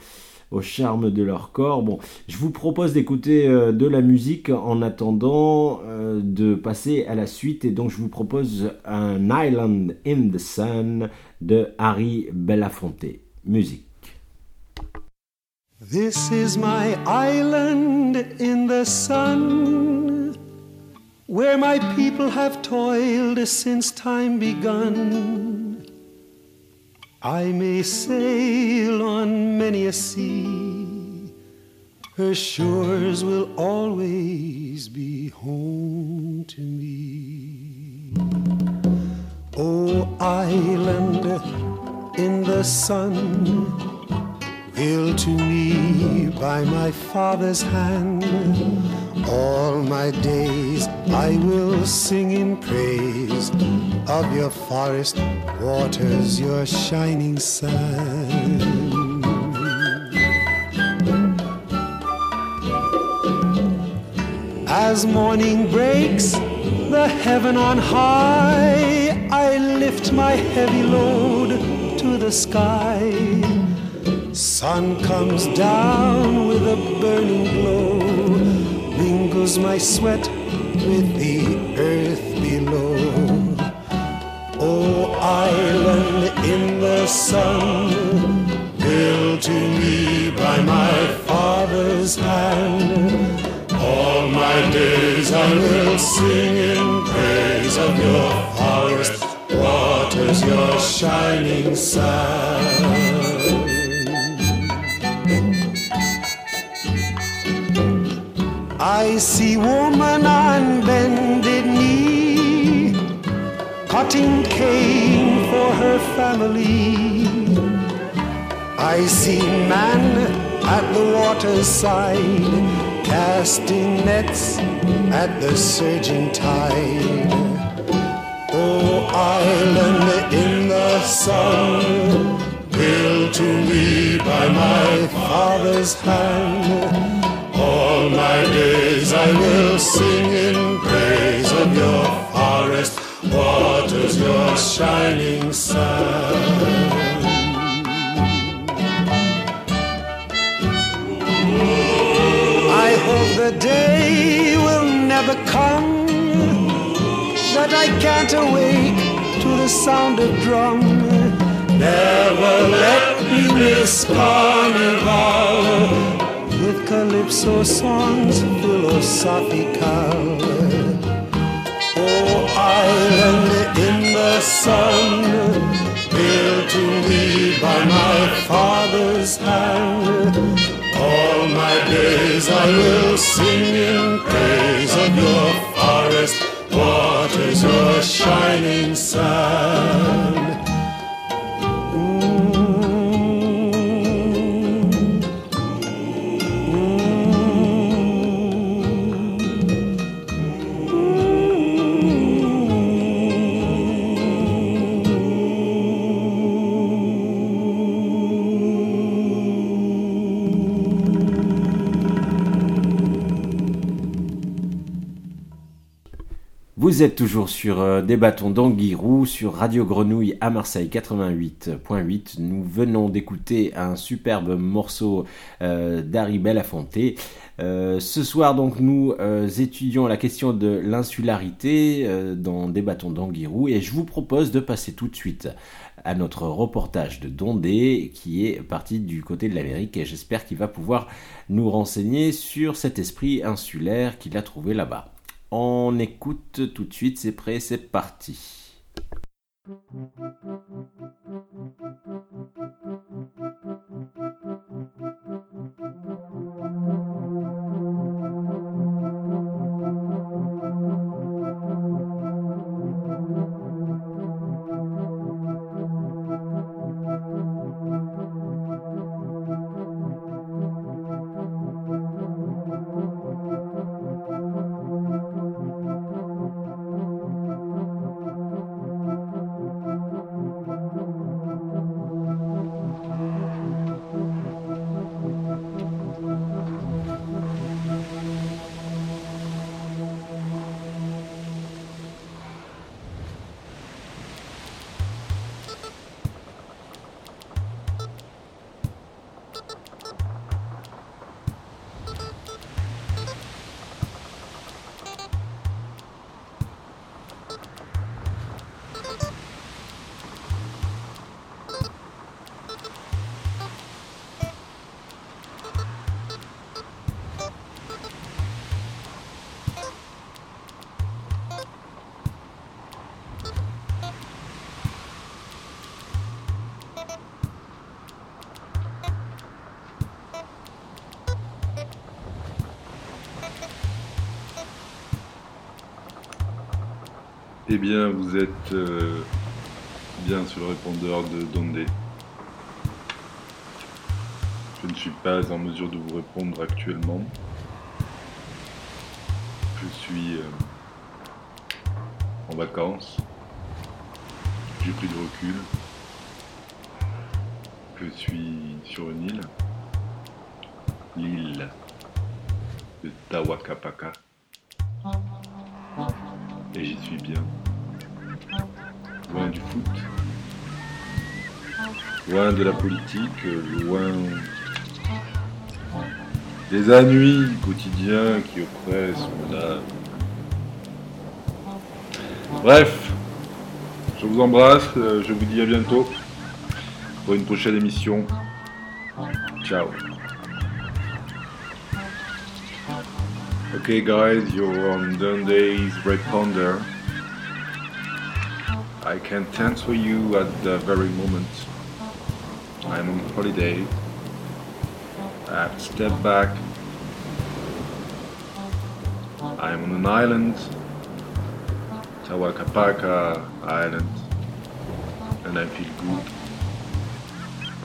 au charme de leur corps. Bon, je vous propose d'écouter euh, de la musique en attendant euh, de passer à la suite et donc je vous propose un Island in the Sun de Harry Belafonte. Musique. This is my island in the sun, where my people have toiled since time begun. I may sail on many a sea, her shores will always be home to me. Oh, island in the sun, built to me by my father's hand. All my days I will sing in praise of your forest waters, your shining sun. As morning breaks, the heaven on high, I lift my heavy load to the sky. Sun comes down with a burning glow, mingles my sweat with the earth below. Oh, island in the sun, built to me by my father's hand. All my days I will sing in praise of your forest waters, your shining sun. I see woman on bended knee cutting cane for her family. I see man at the waterside casting nets at the surging tide. Oh, island in the sun, built to me by my father's hand. My days I will sing in praise of your forest waters your shining sun. I hope the day will never come that I can't awake to the sound of drum. Never let me miss carnival calypso songs philosophical Oh, island in the sun, built to me by my father's hand. All my days I will sing in praise of your forest waters, your shining sun. Vous êtes toujours sur euh, Des bâtons d'Anguirou sur Radio Grenouille à Marseille 88.8. Nous venons d'écouter un superbe morceau euh, d'Harry Belafonte. Euh, ce soir donc nous étudions la question de l'insularité dans Des bâtons d'Anguirou et je vous propose de passer tout de suite à notre reportage de Dondé qui est parti du côté de l'Amérique et j'espère qu'il va pouvoir nous renseigner sur cet esprit insulaire qu'il a trouvé là-bas. On écoute tout de suite, c'est prêt, c'est parti. De vous répondre actuellement. Je suis euh, en vacances. J'ai pris de recul. Je suis sur une île. L'île de Tawakapaka. Et j'y suis bien. Loin du foot. Loin de la politique. Loin des ennuis quotidiens qui oppressent mon âme. Bref, je vous embrasse, euh, je vous dis à bientôt pour une prochaine émission. Ciao. Okay guys, you're on Dunday's Red Ponder. I can't answer you at the very moment. I'm on holiday. To step back. I'm on an island, Tawakapaka Island, and I feel good.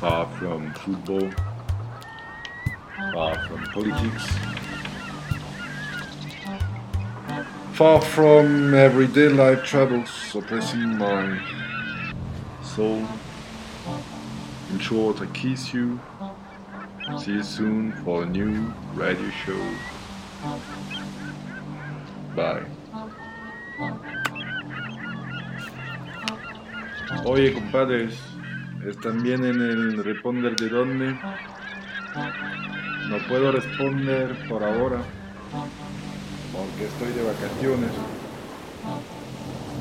Far from football, far from politics, far from everyday life troubles suppressing my soul. In short, I kiss you. See you soon for a new radio show. Bye. Oye, compadres, ¿están bien en el responder de dónde? No puedo responder por ahora, porque estoy de vacaciones.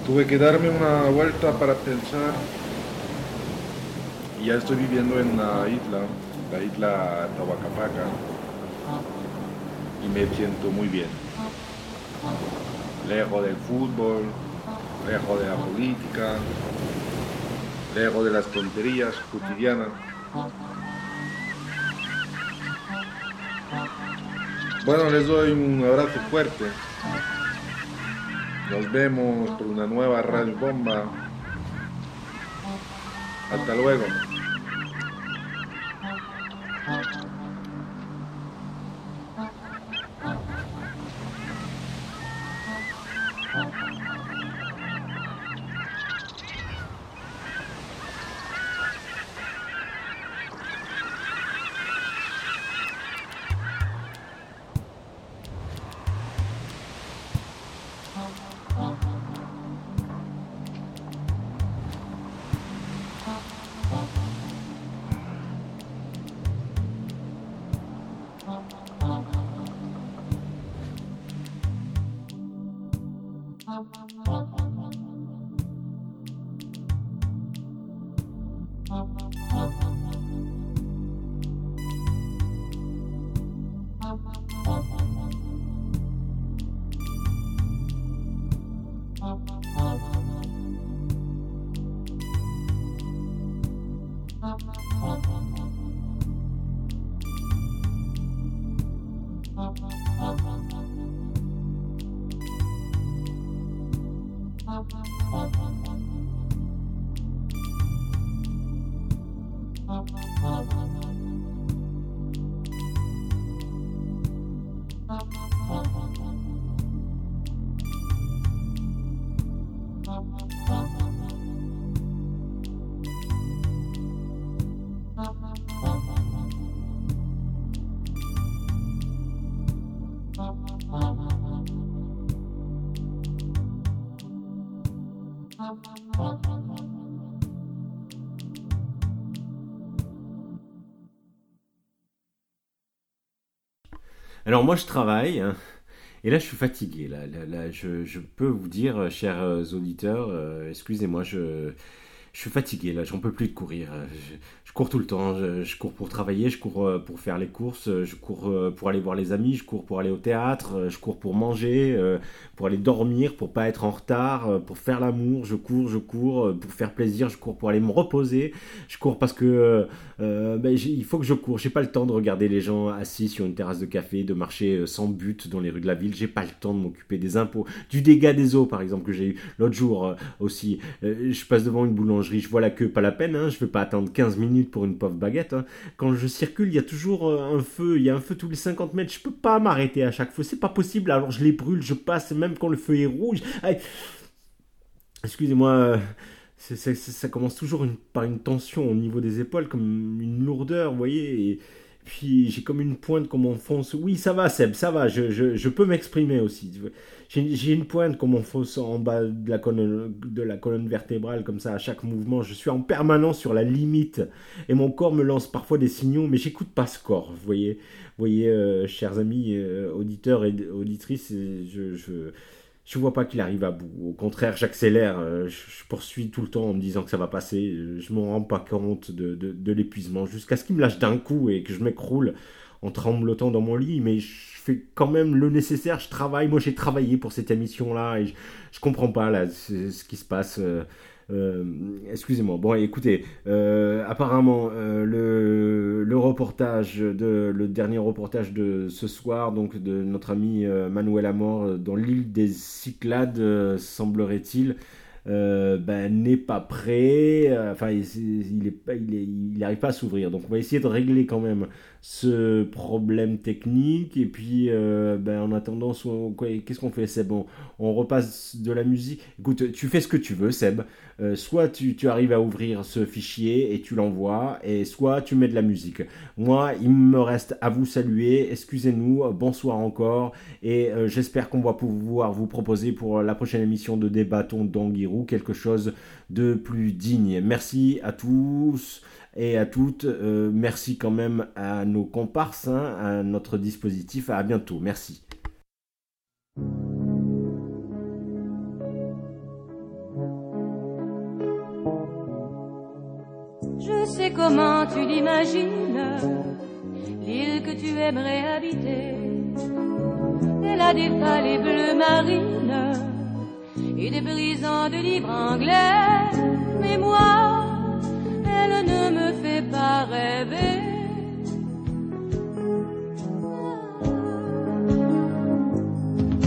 Tuve que darme una vuelta para pensar. Y ya estoy viviendo en la isla, la isla Tabacapaca, y me siento muy bien. Lejos del fútbol, lejos de la política, lejos de las tonterías cotidianas. Bueno, les doy un abrazo fuerte. Nos vemos por una nueva Radio Bomba. Hasta luego. Oh. Alors moi je travaille hein, et là je suis fatigué. Là, je, peux vous dire, chers auditeurs, euh, excusez-moi, je, je suis fatigué là, j'en peux plus de courir. Je, je cours tout le temps, je, cours pour travailler, je cours euh, pour faire les courses, je cours euh, pour aller voir les amis, je cours pour aller au théâtre, euh, je cours pour manger, pour aller dormir, pour pas être en retard, pour faire l'amour, je cours, je cours pour faire plaisir, je cours pour aller me reposer, je cours parce que euh, ben, il faut que je cours, j'ai pas le temps de regarder les gens assis sur une terrasse de café, de marcher sans but dans les rues de la ville, j'ai pas le temps de m'occuper des impôts, du dégât des eaux par exemple que j'ai eu l'autre jour aussi. je passe devant une boulangerie, je vois la queue, pas la peine, hein, je vais pas attendre 15 minutes pour une pauvre baguette. Hein. Quand je circule, il y a toujours euh, un feu, il y a un feu tous les 50 mètres. Je peux pas m'arrêter à chaque feu, c'est pas possible. Alors je les brûle, je passe, même quand le feu est rouge. Excusez-moi, euh, ça commence toujours par une tension au niveau des épaules, comme une lourdeur, vous voyez. Puis j'ai comme une pointe qu'on m'enfonce. Oui, ça va, Seb, ça va, je, je peux m'exprimer aussi j'ai une pointe comme on fausse en bas de la, colonne, de la colonne vertébrale, comme ça, à chaque mouvement. Je suis en permanence sur la limite. Et mon corps me lance parfois des signaux, mais j'écoute pas ce corps. Vous voyez, vous voyez euh, chers amis, euh, auditeurs et auditrices, je, je, je vois pas qu'il arrive à bout. Au contraire, j'accélère. Euh, je, poursuis tout le temps en me disant que ça va passer. Je me rends pas compte de, l'épuisement jusqu'à ce qu'il me lâche d'un coup et que je m'écroule en tremblotant dans mon lit. Mais je fais quand même le nécessaire, je travaille, moi j'ai travaillé pour cette émission-là et je, je comprends pas là ce qui se passe. Euh, euh, excusez-moi. Bon, écoutez, euh, apparemment le, le, reportage de le dernier reportage de ce soir, donc de notre ami Manuel Amor dans l'île des Cyclades, semblerait-il. ben, n'est pas prêt, enfin il, est, il, il pas à s'ouvrir. Donc on va essayer de régler quand même ce problème technique et puis euh, ben, en attendant qu'est-ce qu'on fait Seb? On, on, repasse de la musique. Écoute tu fais ce que tu veux Seb. Euh, soit tu, tu, arrives à ouvrir ce fichier et tu l'envoies et soit tu mets de la musique. Moi il me reste à vous saluer. Excusez-nous. Bonsoir encore. Et euh, j'espère qu'on va pouvoir vous proposer pour la prochaine émission de Débattons d'Anguirou quelque chose de plus digne. Merci à tous et à toutes. Euh, merci quand même à nos comparses, hein, à notre dispositif. À bientôt. Merci. Je sais comment tu l'imagines, l'île que tu aimerais habiter. Elle a des vallées bleues marines et des brisants de livres anglais. Mais moi, elle ne me fait pas rêver.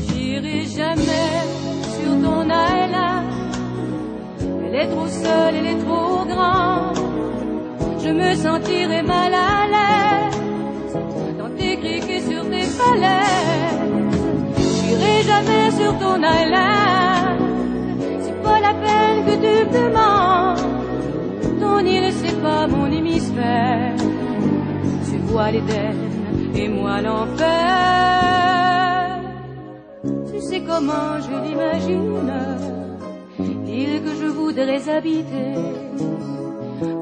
J'irai jamais sur ton island. Elle est trop seule, elle est trop grande. Je me sentirai mal à l'aise dans tes criques sur tes falaises. J'irai jamais sur ton island. C'est pas la peine que tu demandes île, c'est pas mon hémisphère. Tu vois l'Éden et moi l'enfer. Tu sais comment je l'imagine, l'île que je voudrais habiter.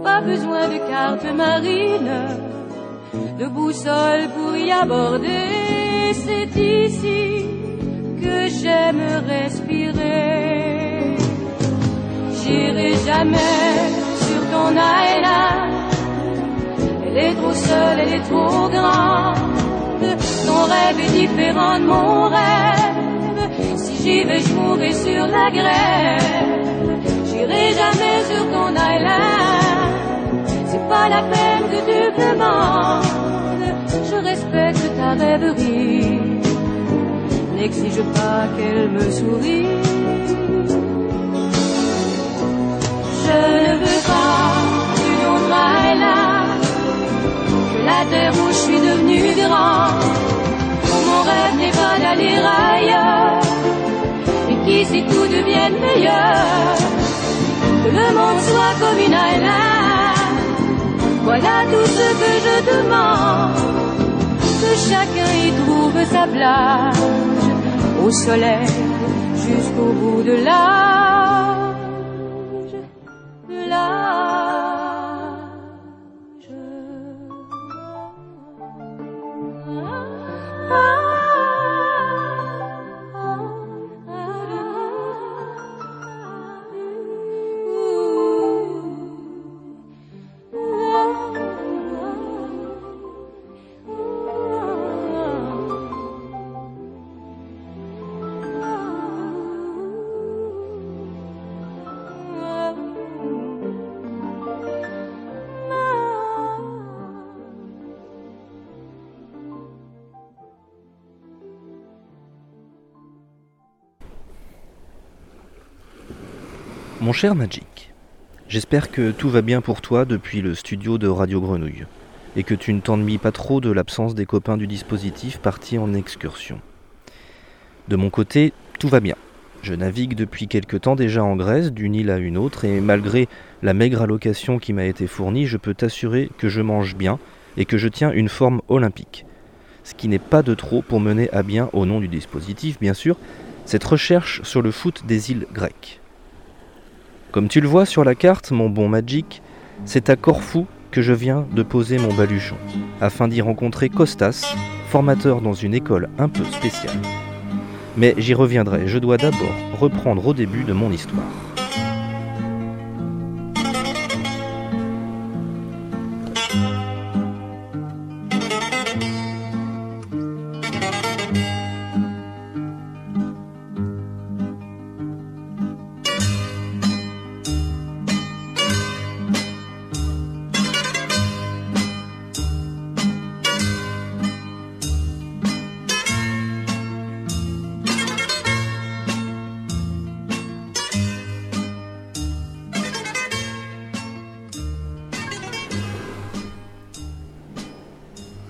Pas besoin de carte marine, de boussole pour y aborder. C'est ici que j'aime respirer. J'irai jamais Elle est trop seule, elle est trop grande. Ton rêve est différent de mon rêve. Si j'y vais, je mourrai sur la grève. J'irai jamais sur ton island. C'est pas la peine que tu demandes. Je respecte ta rêverie. N'exige pas qu'elle me sourie. Je ne veux pas la terre où je suis devenu grand. Mon rêve n'est pas d'aller ailleurs, et qui sait tout devienne meilleur. Que le monde soit comme une island, voilà tout ce que je demande. Que chacun y trouve sa plage, au soleil jusqu'au bout de l'âge, Mon cher Magic, j'espère que tout va bien pour toi depuis le studio de Radio Grenouille et que tu ne t'ennuies pas trop de l'absence des copains du dispositif partis en excursion. De mon côté, tout va bien. Je navigue depuis quelque temps déjà en Grèce, d'une île à une autre, et malgré la maigre allocation qui m'a été fournie, je peux t'assurer que je mange bien et que je tiens une forme olympique. Ce qui n'est pas de trop pour mener à bien, au nom du dispositif bien sûr, cette recherche sur le foot des îles grecques. Comme tu le vois sur la carte, mon bon Magic, c'est à Corfou que je viens de poser mon baluchon, afin d'y rencontrer Costas, formateur dans une école un peu spéciale. Mais j'y reviendrai, je dois d'abord reprendre au début de mon histoire.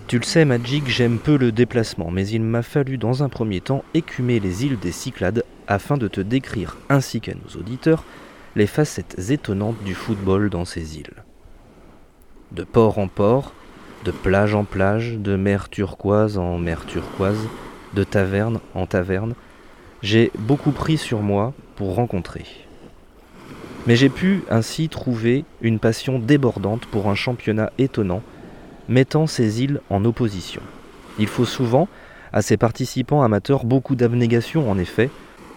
Tu le sais, Magic, j'aime peu le déplacement, mais il m'a fallu dans un premier temps écumer les îles des Cyclades afin de te décrire, ainsi qu'à nos auditeurs, les facettes étonnantes du football dans ces îles. De port en port, de plage en plage, de mer turquoise en mer turquoise, de taverne en taverne, j'ai beaucoup pris sur moi pour rencontrer. Mais j'ai pu ainsi trouver une passion débordante pour un championnat étonnant mettant ces îles en opposition. Il faut souvent à ces participants amateurs beaucoup d'abnégation en effet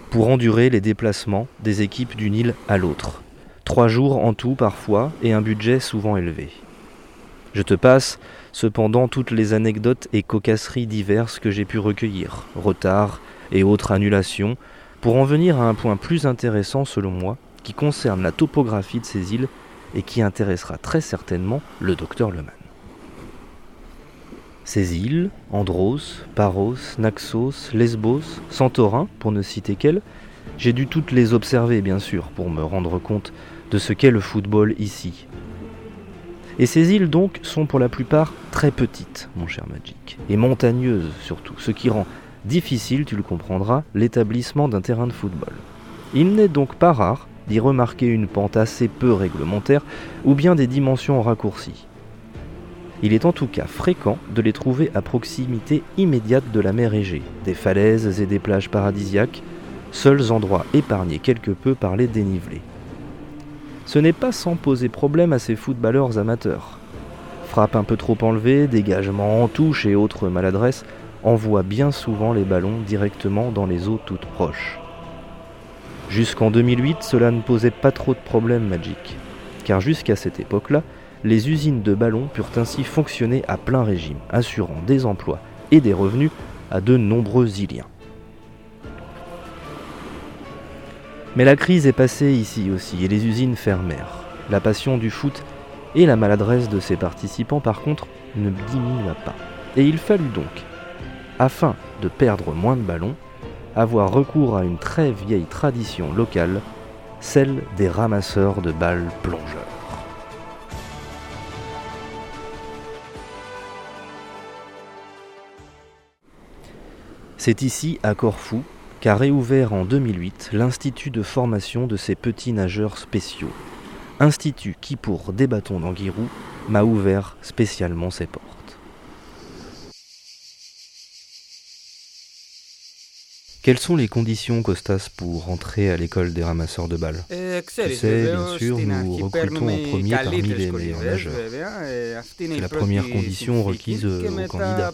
pour endurer les déplacements des équipes d'une île à l'autre. Trois jours en tout parfois et un budget souvent élevé. Je te passe cependant toutes les anecdotes et cocasseries diverses que j'ai pu recueillir, retards et autres annulations, pour en venir à un point plus intéressant selon moi, qui concerne la topographie de ces îles et qui intéressera très certainement le docteur Leman. Ces îles, Andros, Paros, Naxos, Lesbos, Santorin, pour ne citer qu'elles, j'ai dû toutes les observer bien sûr pour me rendre compte de ce qu'est le football ici. Et ces îles donc sont pour la plupart très petites, mon cher Magic, et montagneuses surtout, ce qui rend difficile, tu le comprendras, l'établissement d'un terrain de football. Il n'est donc pas rare d'y remarquer une pente assez peu réglementaire ou bien des dimensions raccourcies. Il est en tout cas fréquent de les trouver à proximité immédiate de la mer Égée, des falaises et des plages paradisiaques, seuls endroits épargnés quelque peu par les dénivelés. Ce n'est pas sans poser problème à ces footballeurs amateurs. Frappe un peu trop enlevée, dégagement en touche et autres maladresses envoient bien souvent les ballons directement dans les eaux toutes proches. Jusqu'en 2008, cela ne posait pas trop de problèmes Magic, car jusqu'à cette époque-là, les usines de ballons purent ainsi fonctionner à plein régime, assurant des emplois et des revenus à de nombreux Iliens. Mais la crise est passée ici aussi et les usines fermèrent. La passion du foot et la maladresse de ses participants par contre ne diminua pas. Et il fallut donc, afin de perdre moins de ballons, avoir recours à une très vieille tradition locale, celle des ramasseurs de balles plongeurs. C'est ici, à Corfou, qu'a réouvert en 2008 l'Institut de formation de ces petits nageurs spéciaux. Institut qui, pour Débattons d'Anguirou, m'a ouvert spécialement ses portes. Quelles sont les conditions, Costas, pour entrer à l'école des ramasseurs de balles? Tu sais, bien sûr, nous recrutons en premier parmi les meilleurs nageurs. C'est la première condition requise aux candidats.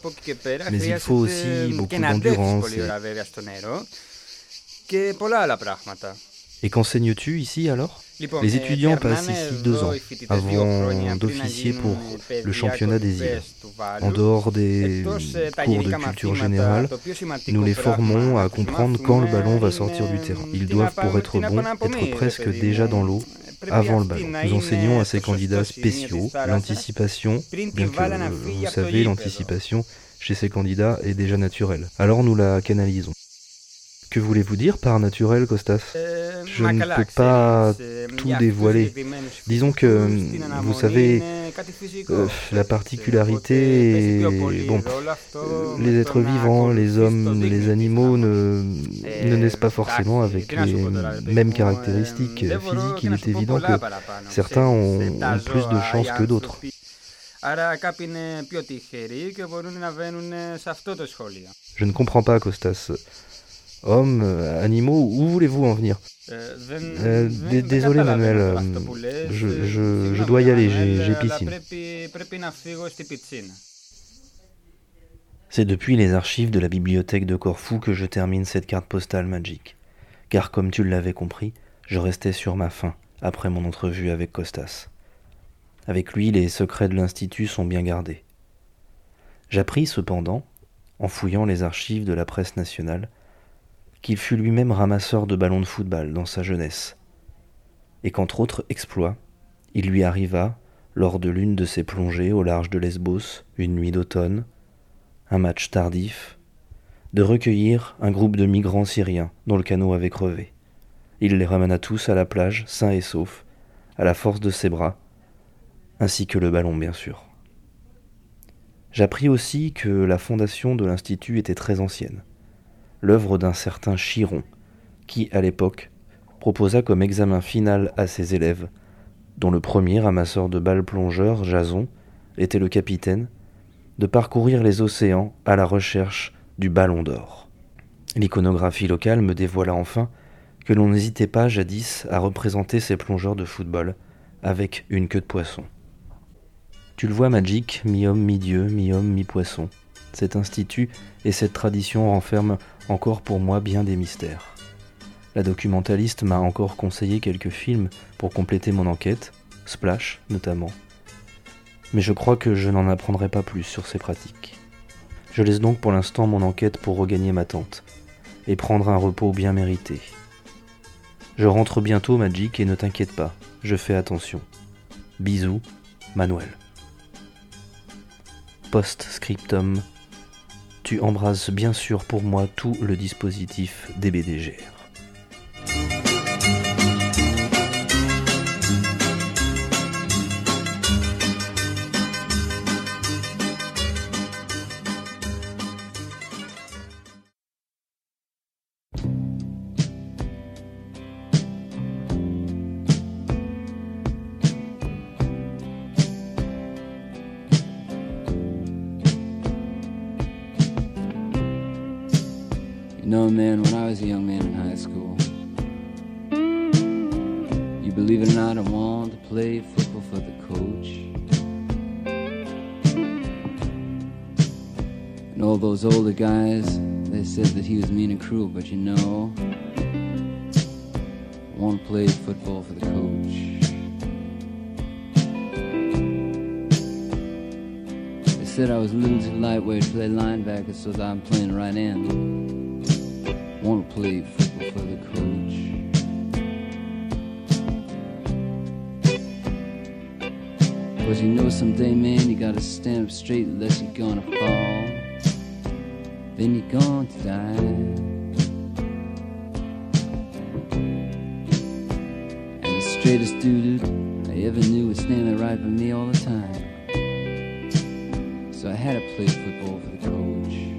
Mais il faut aussi beaucoup d'endurance. Et, et qu'enseignes-tu ici alors? Les étudiants passent ici deux ans avant d'officier pour le championnat des îles. En dehors des cours de culture générale, nous les formons à comprendre quand le ballon va sortir du terrain. Ils doivent, pour être bons, être presque déjà dans l'eau avant le ballon. Nous enseignons à ces candidats spéciaux l'anticipation, bien que, vous savez, l'anticipation chez ces candidats est déjà naturelle. Alors nous la canalisons. Que voulez-vous dire par naturel, Costas Je ne peux pas tout dévoiler. Disons que, vous savez, euh, la particularité est... Bon, les êtres vivants, les hommes, les animaux ne, ne naissent pas forcément avec les mêmes caractéristiques physiques. Il est évident que certains ont, ont plus de chances que d'autres. Je ne comprends pas, Costas. Hommes, euh, animaux, où voulez-vous en venir euh, Désolé, Manuel, euh, je, je, je, dois y aller, j'ai piscine. C'est depuis les archives de la bibliothèque de Corfou que je termine cette carte postale magique. Car comme tu l'avais compris, je restais sur ma faim après mon entrevue avec Costas. Avec lui, les secrets de l'Institut sont bien gardés. J'appris cependant, en fouillant les archives de la presse nationale, qu'il fut lui-même ramasseur de ballons de football dans sa jeunesse, et qu'entre autres exploits, il lui arriva, lors de l'une de ses plongées au large de Lesbos, une nuit d'automne, un match tardif, de recueillir un groupe de migrants syriens dont le canot avait crevé. Il les ramena tous à la plage, sains et saufs, à la force de ses bras, ainsi que le ballon bien sûr. J'appris aussi que la fondation de l'Institut était très ancienne, l'œuvre d'un certain Chiron, qui, à l'époque, proposa comme examen final à ses élèves, dont le premier ramasseur de balles plongeurs, Jason, était le capitaine, de parcourir les océans à la recherche du ballon d'or. L'iconographie locale me dévoila enfin que l'on n'hésitait pas jadis à représenter ces plongeurs de football avec une queue de poisson. Tu le vois, Magic, mi-homme, mi-dieu, mi-homme, mi-poisson. Cet institut et cette tradition renferment encore pour moi bien des mystères. La documentaliste m'a encore conseillé quelques films pour compléter mon enquête, Splash notamment. Mais je crois que je n'en apprendrai pas plus sur ces pratiques. Je laisse donc pour l'instant mon enquête pour regagner ma tente et prendre un repos bien mérité. Je rentre bientôt, Magic, et ne t'inquiète pas, je fais attention. Bisous, Manuel. Post-scriptum, tu embrases bien sûr pour moi tout le dispositif des BDGR. Said I was a little too lightweight to play linebacker, so I'm playing right end want to play football for the coach. Cause you know someday, man, you gotta stand up straight unless you're gonna fall. Then you're to die. And the straightest dude I ever knew was standing right by me all the time. So I had to play football for the coach.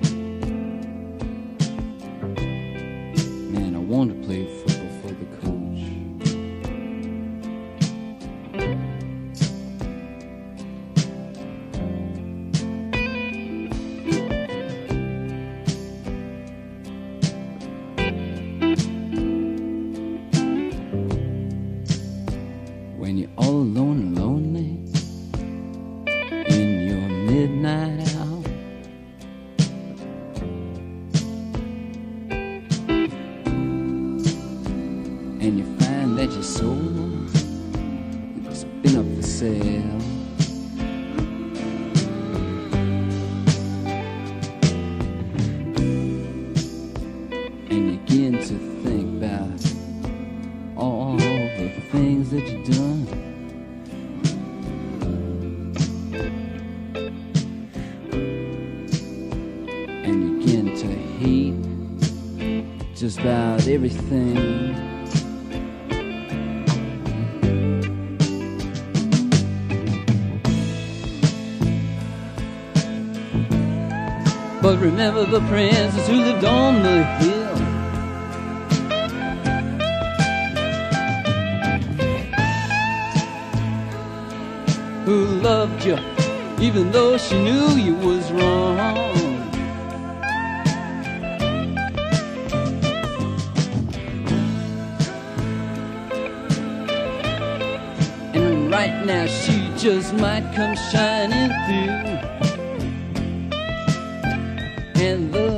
remember the princess who lived on the hill. Who loved you even though she knew you was wrong. And right now she just might come shining through in the